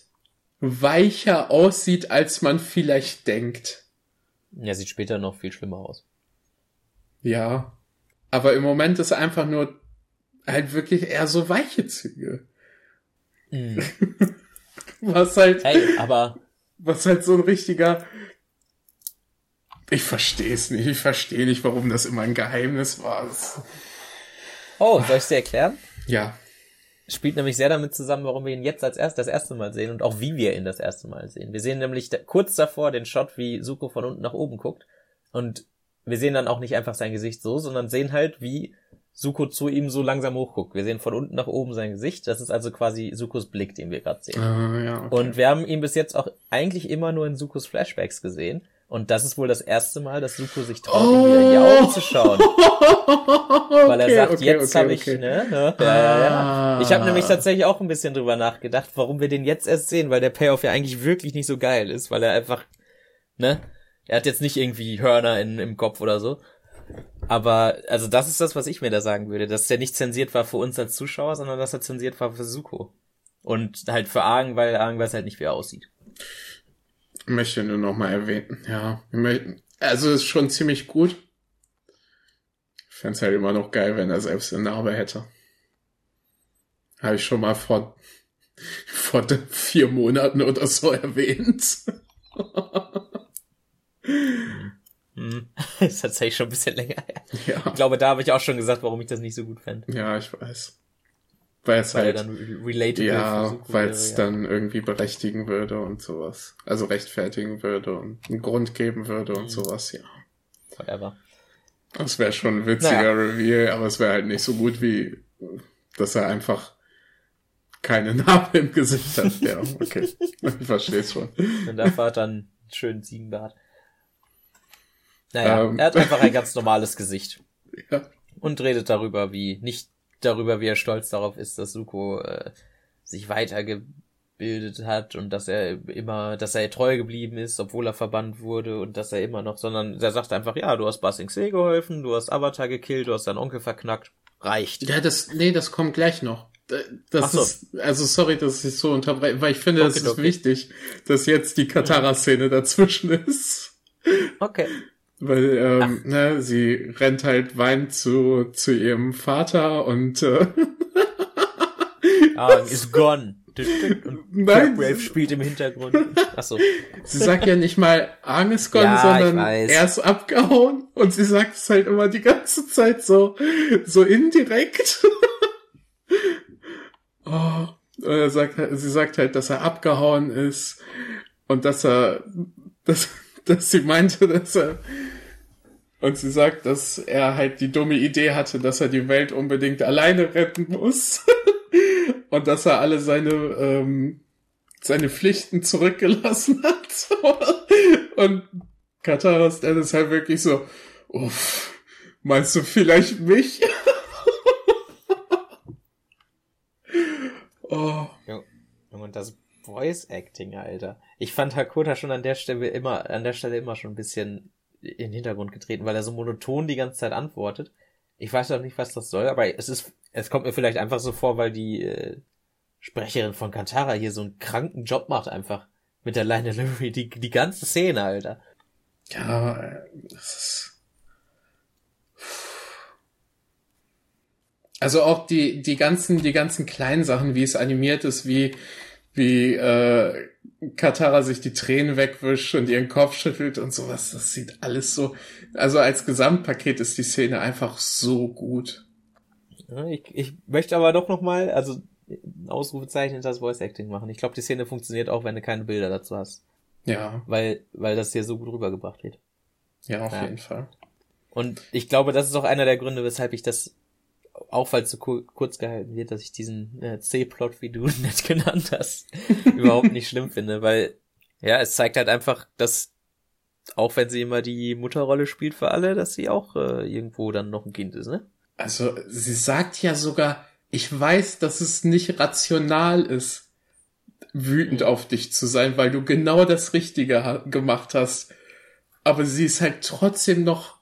weicher aussieht, als man vielleicht denkt. Ja, sieht später noch viel schlimmer aus. Ja. Aber im Moment ist einfach nur halt wirklich eher so weiche Züge. Mhm. was halt. Hey, aber. Was halt so ein richtiger. Ich verstehe es nicht. Ich verstehe nicht, warum das immer ein Geheimnis war. Oh, soll ich dir erklären? Ja. Spielt nämlich sehr damit zusammen, warum wir ihn jetzt als erst das erste Mal sehen und auch wie wir ihn das erste Mal sehen. Wir sehen nämlich kurz davor den Shot, wie Suko von unten nach oben guckt und wir sehen dann auch nicht einfach sein Gesicht so, sondern sehen halt, wie Suko zu ihm so langsam hochguckt. Wir sehen von unten nach oben sein Gesicht. Das ist also quasi Sukos Blick, den wir gerade sehen. Ah, ja, okay. Und wir haben ihn bis jetzt auch eigentlich immer nur in Sukos Flashbacks gesehen. Und das ist wohl das erste Mal, dass Suko sich traut, oh. ihm wieder in die Augen zu schauen. Weil er sagt, okay, jetzt okay, habe ich, ne? ne? Ja, ja, ja. Ich habe nämlich tatsächlich auch ein bisschen drüber nachgedacht, warum wir den jetzt erst sehen, weil der Payoff ja eigentlich wirklich nicht so geil ist, weil er einfach, ne? Er hat jetzt nicht irgendwie Hörner in, im Kopf oder so. Aber, also das ist das, was ich mir da sagen würde, dass der nicht zensiert war für uns als Zuschauer, sondern dass er zensiert war für Suko. Und halt für Argen, weil Argen weiß halt nicht, wie er aussieht. Möchte nur noch mal erwähnen, ja. Also ist schon ziemlich gut. Ich fände halt immer noch geil, wenn er selbst eine Narbe hätte. Habe ich schon mal vor, vor vier Monaten oder so erwähnt. Hm. ist tatsächlich schon ein bisschen länger her. Ja. Ich glaube, da habe ich auch schon gesagt, warum ich das nicht so gut fände. Ja, ich weiß. Weil es weil halt, dann relatable ja, weil es ja. dann irgendwie berechtigen würde und sowas. Also rechtfertigen würde und einen Grund geben würde und mhm. sowas, ja. Whatever. Das wäre schon ein witziger naja. Reveal, aber es wäre halt nicht so gut wie, dass er einfach keine Narbe im Gesicht hat. Ja, okay. ich verstehe es schon. Und hat dann einen schönen Ziegenbart. Naja, ähm, er hat einfach ein ganz normales Gesicht. Ja. Und redet darüber, wie, nicht darüber, wie er stolz darauf ist, dass Suko äh, sich weitergebildet hat und dass er immer, dass er treu geblieben ist, obwohl er verbannt wurde und dass er immer noch, sondern er sagt einfach, ja, du hast Basing See geholfen, du hast Avatar gekillt, du hast deinen Onkel verknackt. Reicht. Ja, das, nee, das kommt gleich noch. Das so. ist, also sorry, dass ich so unterbreche, weil ich finde, okay, es ist okay. wichtig, dass jetzt die Katara-Szene dazwischen ist. Okay. Weil ähm, ne, sie rennt halt weinend zu, zu ihrem Vater und äh, Ah, ist gone. Und Nein. Brave spielt im Hintergrund. Achso. Sie sagt ja nicht mal Agnes gone, ja, sondern er ist abgehauen und sie sagt es halt immer die ganze Zeit so, so indirekt. oh. Und er sagt, sie sagt halt, dass er abgehauen ist und dass er, dass, dass sie meinte, dass er, und sie sagt, dass er halt die dumme Idee hatte, dass er die Welt unbedingt alleine retten muss. und dass er alle seine, ähm, seine Pflichten zurückgelassen hat. und Katara ist dann halt wirklich so, uff, meinst du vielleicht mich? oh. Und das Voice Acting, Alter. Ich fand Hakota schon an der Stelle immer, an der Stelle immer schon ein bisschen in den Hintergrund getreten, weil er so monoton die ganze Zeit antwortet. Ich weiß auch nicht, was das soll, aber es ist, es kommt mir vielleicht einfach so vor, weil die äh, Sprecherin von Kantara hier so einen kranken Job macht einfach mit der Line Delivery, die, die ganze Szene, Alter. Ja, das ist. Also auch die, die ganzen, die ganzen kleinen Sachen, wie es animiert ist, wie, wie, äh, Katara sich die Tränen wegwischt und ihren Kopf schüttelt und sowas. Das sieht alles so. Also als Gesamtpaket ist die Szene einfach so gut. Ja, ich, ich möchte aber doch noch mal, also Ausrufezeichen hinter das Voice Acting machen. Ich glaube, die Szene funktioniert auch, wenn du keine Bilder dazu hast. Ja. Weil, weil das hier so gut rübergebracht wird. Ja, auf ja. jeden Fall. Und ich glaube, das ist auch einer der Gründe, weshalb ich das auch weil es so kurz gehalten wird, dass ich diesen äh, C-Plot, wie du nett genannt hast, überhaupt nicht schlimm finde, weil ja, es zeigt halt einfach, dass auch wenn sie immer die Mutterrolle spielt für alle, dass sie auch äh, irgendwo dann noch ein Kind ist, ne? Also sie sagt ja sogar, ich weiß, dass es nicht rational ist, wütend mhm. auf dich zu sein, weil du genau das Richtige ha gemacht hast. Aber sie ist halt trotzdem noch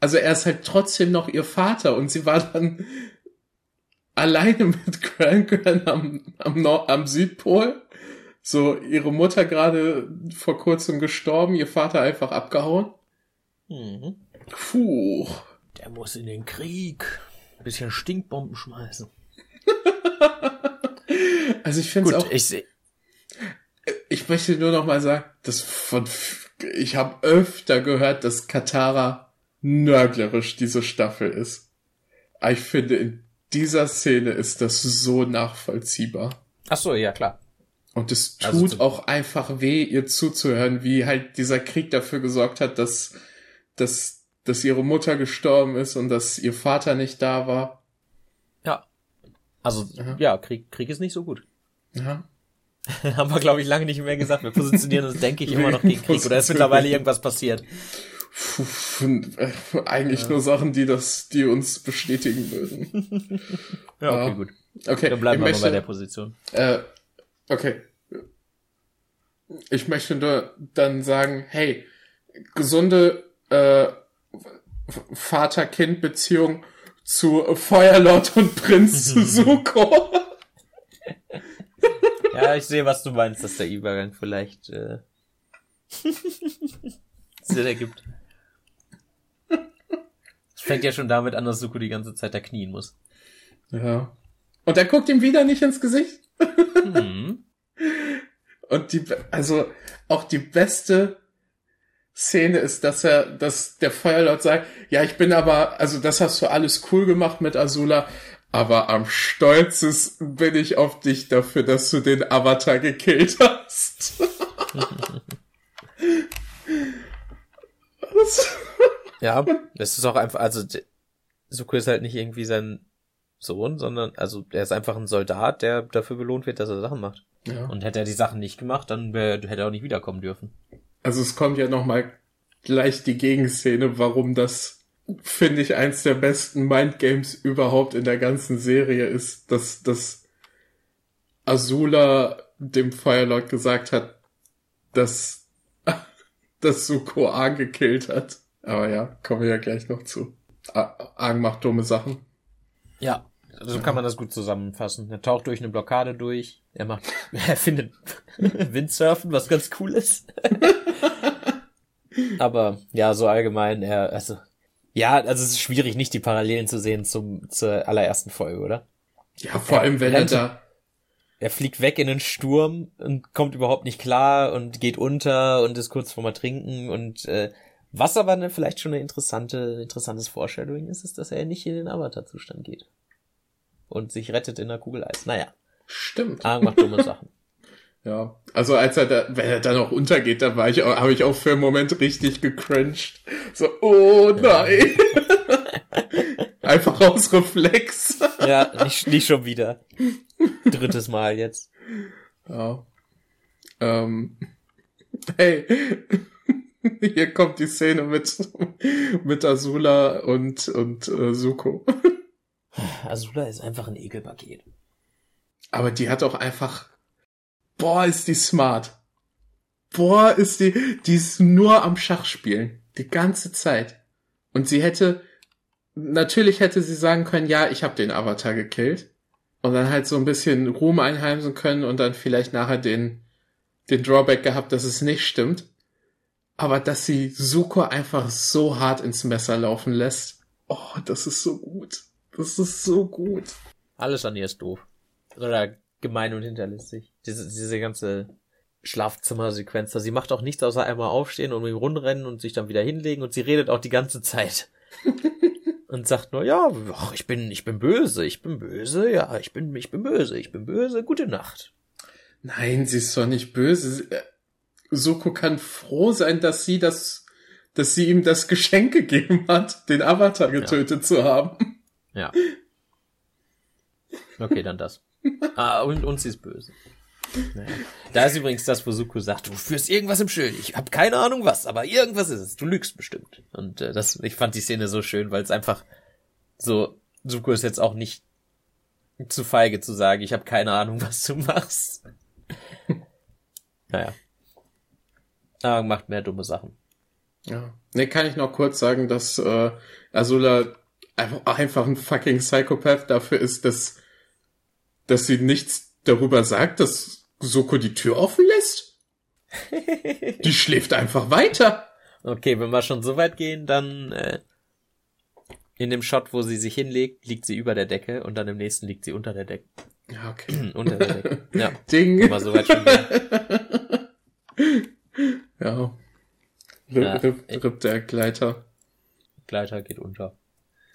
also er ist halt trotzdem noch ihr Vater und sie war dann alleine mit Gran Gran am, am, Nord am Südpol. So, ihre Mutter gerade vor kurzem gestorben, ihr Vater einfach abgehauen. Mhm. Puh. Der muss in den Krieg. Ein bisschen Stinkbomben schmeißen. also ich finde es auch. Ich, ich möchte nur noch mal sagen, dass von ich habe öfter gehört, dass Katara nörglerisch diese Staffel ist. Ich finde, in dieser Szene ist das so nachvollziehbar. Ach so, ja, klar. Und es also tut also auch einfach weh, ihr zuzuhören, wie halt dieser Krieg dafür gesorgt hat, dass, dass, dass ihre Mutter gestorben ist und dass ihr Vater nicht da war. Ja. Also, Aha. ja, Krieg, Krieg ist nicht so gut. Ja. Haben wir, glaube ich, lange nicht mehr gesagt. Wir positionieren uns, denke ich, immer noch gegen Krieg. Oder ist mittlerweile irgendwas passiert? Äh, eigentlich ja. nur Sachen, die das, die uns bestätigen würden. ja, okay, uh, gut. Okay. Dann bleiben wir möchte, mal bei der Position. Äh, okay. Ich möchte nur dann sagen, hey, gesunde äh, Vater-Kind-Beziehung zu Feuerlord und Prinz Suzuko. ja, ich sehe, was du meinst, dass der Übergang vielleicht äh, Sinn ergibt fängt ja schon damit an, dass Suko die ganze Zeit da knien muss. Ja. Und er guckt ihm wieder nicht ins Gesicht. Mhm. Und die, also auch die beste Szene ist, dass er, dass der Feuerlord sagt, ja, ich bin aber, also das hast du alles cool gemacht mit Azula, aber am stolzesten bin ich auf dich dafür, dass du den Avatar gekillt hast. Ja, es ist auch einfach, also Suko ist halt nicht irgendwie sein Sohn, sondern, also er ist einfach ein Soldat, der dafür belohnt wird, dass er Sachen macht. Ja. Und hätte er die Sachen nicht gemacht, dann wär, hätte er auch nicht wiederkommen dürfen. Also es kommt ja nochmal gleich die Gegenszene, warum das, finde ich, eins der besten Mindgames überhaupt in der ganzen Serie ist, dass, dass Azula dem Firelord gesagt hat, dass, dass Suko angekillt hat. Aber ja, kommen wir ja gleich noch zu. Aang macht dumme Sachen. Ja, so kann man das gut zusammenfassen. Er taucht durch eine Blockade durch. Er macht, er findet Windsurfen, was ganz cool ist. Aber ja, so allgemein, er, also, ja, also es ist schwierig, nicht die Parallelen zu sehen zum, zur allerersten Folge, oder? Ja, vor allem, wenn er da. Er fliegt weg in den Sturm und kommt überhaupt nicht klar und geht unter und ist kurz vorm Ertrinken und äh, was aber ne, vielleicht schon eine interessante, interessantes Foreshadowing ist, ist, dass er nicht in den Avatar-Zustand geht. Und sich rettet in der Kugel Eis. Naja. Stimmt. Aang macht dumme Sachen. Ja, also als er da, wenn er dann auch untergeht, da war ich auch, habe ich auch für einen Moment richtig gecringed. So, oh nein. Einfach aus Reflex. ja, nicht, nicht schon wieder. Drittes Mal jetzt. Ja. Ähm. Hey. Hier kommt die Szene mit, mit Azula und, und äh, Suko. Azula ist einfach ein Ekelpaket. Aber die hat auch einfach boah, ist die smart. Boah, ist die, die ist nur am Schach spielen. Die ganze Zeit. Und sie hätte, natürlich hätte sie sagen können, ja, ich habe den Avatar gekillt. Und dann halt so ein bisschen Ruhm einheimsen können und dann vielleicht nachher den, den Drawback gehabt, dass es nicht stimmt. Aber dass sie Suko einfach so hart ins Messer laufen lässt. Oh, das ist so gut. Das ist so gut. Alles an ihr ist doof. Oder gemein und hinterlistig. Diese, diese ganze Schlafzimmersequenz da. Sie macht auch nichts außer einmal aufstehen und ihm rumrennen und sich dann wieder hinlegen und sie redet auch die ganze Zeit. und sagt nur, ja, ach, ich bin, ich bin böse, ich bin böse, ja, ich bin, ich bin böse, ich bin böse, gute Nacht. Nein, sie ist doch nicht böse. Soko kann froh sein, dass sie das, dass sie ihm das Geschenk gegeben hat, den Avatar getötet ja. zu haben. Ja. Okay, dann das. Ah, und, und sie ist böse. Naja. Da ist übrigens das, wo Suko sagt, du führst irgendwas im Schild. Ich habe keine Ahnung was, aber irgendwas ist es. Du lügst bestimmt. Und äh, das, ich fand die Szene so schön, weil es einfach so, Suko ist jetzt auch nicht zu feige zu sagen, ich habe keine Ahnung, was du machst. naja. Aber macht mehr dumme Sachen. Ja. Ne, kann ich noch kurz sagen, dass äh, Azula einfach, einfach ein fucking Psychopath dafür ist, dass dass sie nichts darüber sagt, dass Soko die Tür offen lässt? die schläft einfach weiter. Okay, wenn wir schon so weit gehen, dann äh, in dem Shot, wo sie sich hinlegt, liegt sie über der Decke und dann im nächsten liegt sie unter der Decke. Ja, okay. unter der Decke. Ja. Ding. Wenn wir so weit schon gehen. ja. Rip, ja, rip, rip der Gleiter. Gleiter geht unter.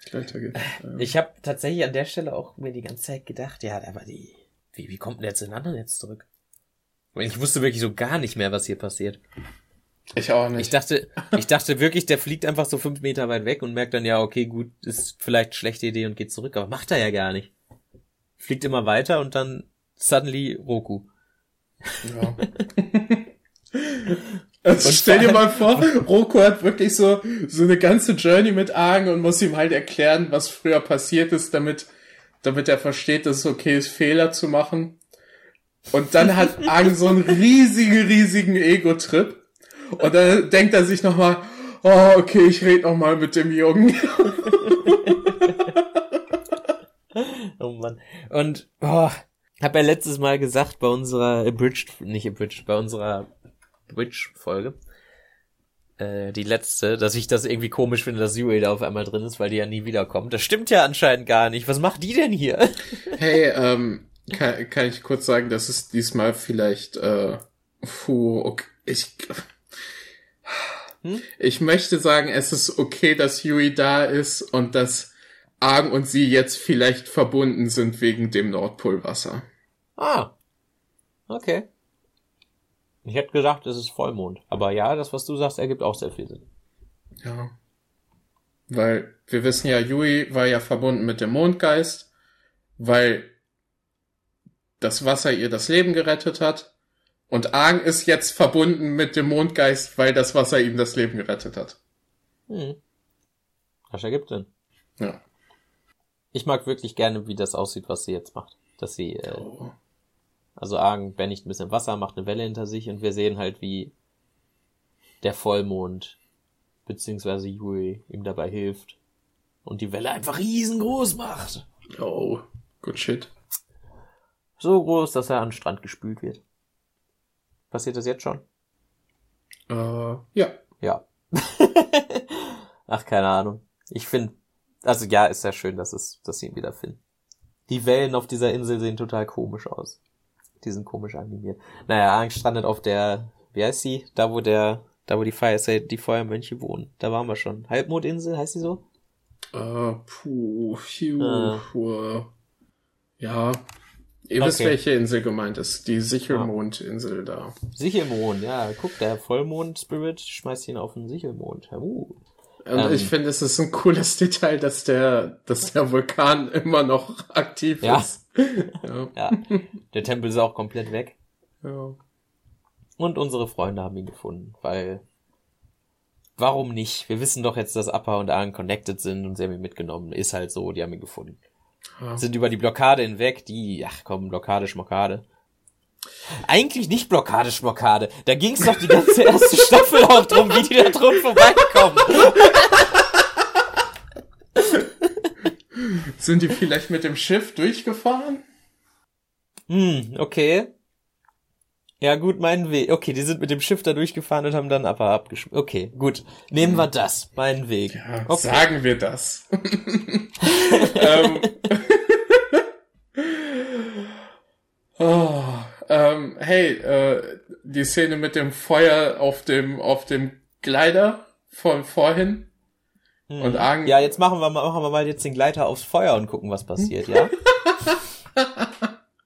Gleiter geht. Ja. Ich habe tatsächlich an der Stelle auch mir die ganze Zeit gedacht, ja, aber die, wie, wie kommt denn der zu den anderen jetzt zurück? Ich wusste wirklich so gar nicht mehr, was hier passiert. Ich auch nicht. Ich dachte, ich dachte wirklich, der fliegt einfach so fünf Meter weit weg und merkt dann, ja, okay, gut, ist vielleicht schlechte Idee und geht zurück, aber macht er ja gar nicht. Fliegt immer weiter und dann suddenly Roku. Ja. Also stell dir mal vor, Roku hat wirklich so, so eine ganze Journey mit Argen und muss ihm halt erklären, was früher passiert ist, damit, damit er versteht, dass es okay ist, Fehler zu machen. Und dann hat Argen so einen riesigen, riesigen Ego-Trip. Und dann denkt er sich nochmal, oh, okay, ich rede nochmal mit dem Jungen. oh Mann. Und, oh, hab ja letztes Mal gesagt bei unserer Abridged, nicht Abridged, bei unserer Witch-Folge. Äh, die letzte, dass ich das irgendwie komisch finde, dass Yui da auf einmal drin ist, weil die ja nie wiederkommt. Das stimmt ja anscheinend gar nicht. Was macht die denn hier? Hey, ähm, kann, kann ich kurz sagen, dass es diesmal vielleicht, äh, puh, okay, ich, hm? ich möchte sagen, es ist okay, dass Yui da ist und dass Arg und sie jetzt vielleicht verbunden sind wegen dem Nordpolwasser. Ah. Okay. Ich hätte gesagt, es ist Vollmond. Aber ja, das, was du sagst, ergibt auch sehr viel Sinn. Ja. Weil wir wissen ja, Yui war ja verbunden mit dem Mondgeist, weil das Wasser ihr das Leben gerettet hat. Und Aang ist jetzt verbunden mit dem Mondgeist, weil das Wasser ihm das Leben gerettet hat. Hm. Das ergibt Sinn. Ja. Ich mag wirklich gerne, wie das aussieht, was sie jetzt macht. Dass sie äh, oh. Also Argen bändigt ein bisschen Wasser, macht eine Welle hinter sich und wir sehen halt, wie der Vollmond beziehungsweise Yui ihm dabei hilft und die Welle einfach riesengroß macht. Oh, good shit. So groß, dass er an den Strand gespült wird. Passiert das jetzt schon? Äh, ja. Ja, Ach, keine Ahnung. Ich finde, also ja, ist ja schön, dass es, dass sie ihn wieder finden. Die Wellen auf dieser Insel sehen total komisch aus. Die sind komisch animiert. Naja, Aang strandet auf der, wie heißt sie? Da wo der, da wo die Fire, die Feuermönche wohnen. Da waren wir schon. Halbmondinsel heißt sie so? Uh, puh, phew, uh. Puh. Ja. Ihr okay. wisst, welche Insel gemeint ist. Die Sichelmondinsel da. Sichelmond, ja. Guck, der Vollmond-Spirit schmeißt ihn auf den Sichelmond. Uh. Und ähm, ich finde, es ist ein cooles Detail, dass der, dass der Vulkan immer noch aktiv ja. ist. Ja. ja. Der Tempel ist auch komplett weg. Ja. Und unsere Freunde haben ihn gefunden, weil warum nicht? Wir wissen doch jetzt, dass Appa und Aang connected sind und sie haben ihn mitgenommen. Ist halt so, die haben ihn gefunden. Ja. Sind über die Blockade hinweg, die, ach komm, Blockade, Schmockade. Eigentlich nicht Blockade, Schmockade. Da ging's doch die ganze erste Staffel auch drum, wie die da drum vorbeikommen. Sind die vielleicht mit dem Schiff durchgefahren? Hm, okay. Ja, gut, meinen Weg. Okay, die sind mit dem Schiff da durchgefahren und haben dann aber abgeschmissen. Okay, gut. Nehmen wir das. Meinen Weg. Ja, okay. Sagen wir das. ähm. oh, ähm, hey, äh, die Szene mit dem Feuer auf dem, auf dem Gleiter von vorhin. Hm. Und Argen ja, jetzt machen wir, mal, machen wir mal jetzt den Gleiter aufs Feuer und gucken, was passiert, ja?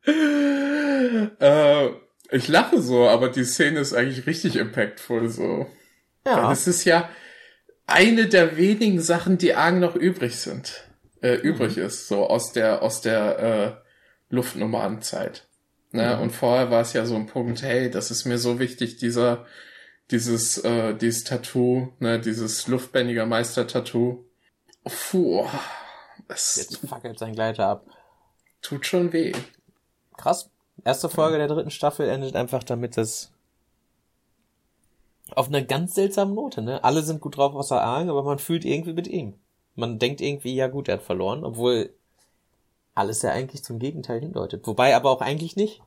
äh, ich lache so, aber die Szene ist eigentlich richtig impactful so. Ja. Das ist ja eine der wenigen Sachen, die Argen noch übrig sind, äh, übrig mhm. ist, so aus der, aus der äh, Luftnummernzeit. Ne? Mhm. Und vorher war es ja so ein Punkt, hey, das ist mir so wichtig, dieser, dieses, äh, dieses Tattoo, ne, dieses luftbändiger Meister-Tattoo. Puh, es Jetzt fackelt sein Gleiter ab. Tut schon weh. Krass. Erste Folge der dritten Staffel endet einfach damit, dass auf einer ganz seltsamen Note, ne? Alle sind gut drauf außer Aang, aber man fühlt irgendwie mit ihm. Man denkt irgendwie, ja gut, er hat verloren, obwohl alles ja eigentlich zum Gegenteil hindeutet. Wobei aber auch eigentlich nicht.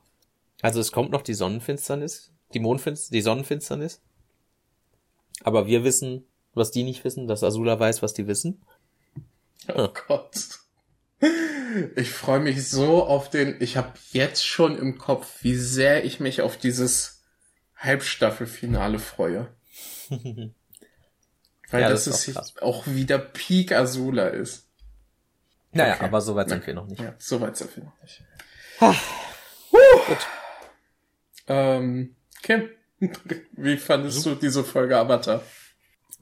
Also es kommt noch die Sonnenfinsternis, die Mondfinsternis, die Sonnenfinsternis. Aber wir wissen, was die nicht wissen, dass Azula weiß, was die wissen. Oh Gott. Ich freue mich so auf den. Ich habe jetzt schon im Kopf, wie sehr ich mich auf dieses Halbstaffelfinale freue. Weil ja, das, das ist auch, auch, wieder Peak Azula ist. Naja, okay. aber so weit sind wir noch nicht. Ja, so weit sind wir noch nicht. uh. Gut. Ähm, Kim, wie fandest du diese Folge Avatar?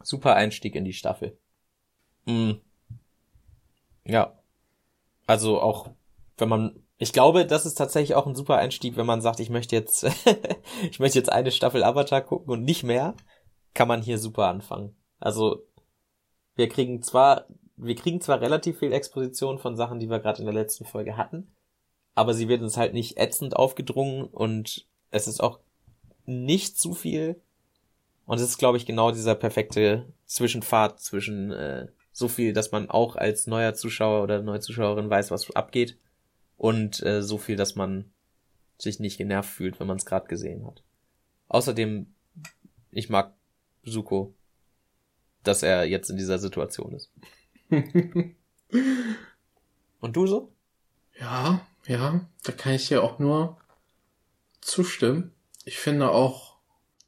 Super Einstieg in die Staffel. Mhm. Ja, also auch, wenn man, ich glaube, das ist tatsächlich auch ein super Einstieg, wenn man sagt, ich möchte jetzt, ich möchte jetzt eine Staffel Avatar gucken und nicht mehr, kann man hier super anfangen. Also, wir kriegen zwar, wir kriegen zwar relativ viel Exposition von Sachen, die wir gerade in der letzten Folge hatten, aber sie wird uns halt nicht ätzend aufgedrungen und es ist auch nicht zu viel. Und es ist, glaube ich, genau dieser perfekte Zwischenfahrt zwischen äh, so viel, dass man auch als neuer Zuschauer oder neue Zuschauerin weiß, was abgeht. Und äh, so viel, dass man sich nicht genervt fühlt, wenn man es gerade gesehen hat. Außerdem, ich mag Suko, dass er jetzt in dieser Situation ist. Und du so? Ja, ja, da kann ich dir auch nur zustimmen. Ich finde auch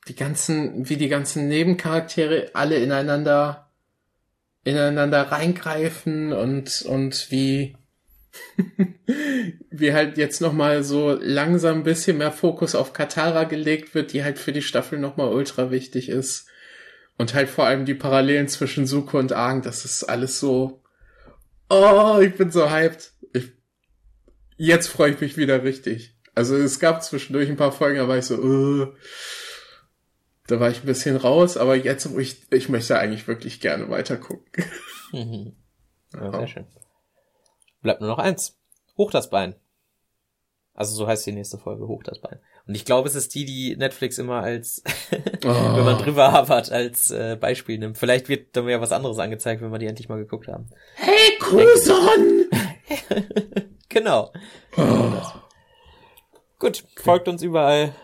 die ganzen, wie die ganzen Nebencharaktere alle ineinander ineinander reingreifen und, und wie, wie halt jetzt nochmal so langsam ein bisschen mehr Fokus auf Katara gelegt wird, die halt für die Staffel nochmal ultra wichtig ist. Und halt vor allem die Parallelen zwischen Suko und Aang, das ist alles so, oh, ich bin so hyped. Ich, jetzt freue ich mich wieder richtig. Also es gab zwischendurch ein paar Folgen, da war ich so, uh, da war ich ein bisschen raus, aber jetzt, wo ich, ich möchte eigentlich wirklich gerne weiter gucken. Mhm. Ja, sehr schön. Bleibt nur noch eins. Hoch das Bein. Also so heißt die nächste Folge, Hoch das Bein. Und ich glaube, es ist die, die Netflix immer als, oh. wenn man drüber habert, als äh, Beispiel nimmt. Vielleicht wird dann ja was anderes angezeigt, wenn wir die endlich mal geguckt haben. Hey, Kuson! genau. Oh. Gut, folgt uns überall.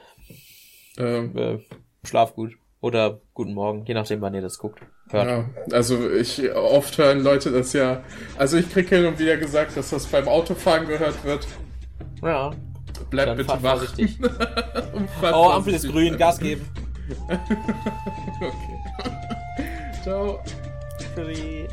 Ähm. Äh, schlaf gut. Oder guten Morgen, je nachdem, wann ihr das guckt. Hört. Ja, also ich oft hören Leute das ja. Also ich kriege hin und wieder gesagt, dass das beim Autofahren gehört wird. Ja. Bleibt Dann bitte wach. Oh, Ampel ist grün, Gas geben. okay. Ciao. Tschüssi.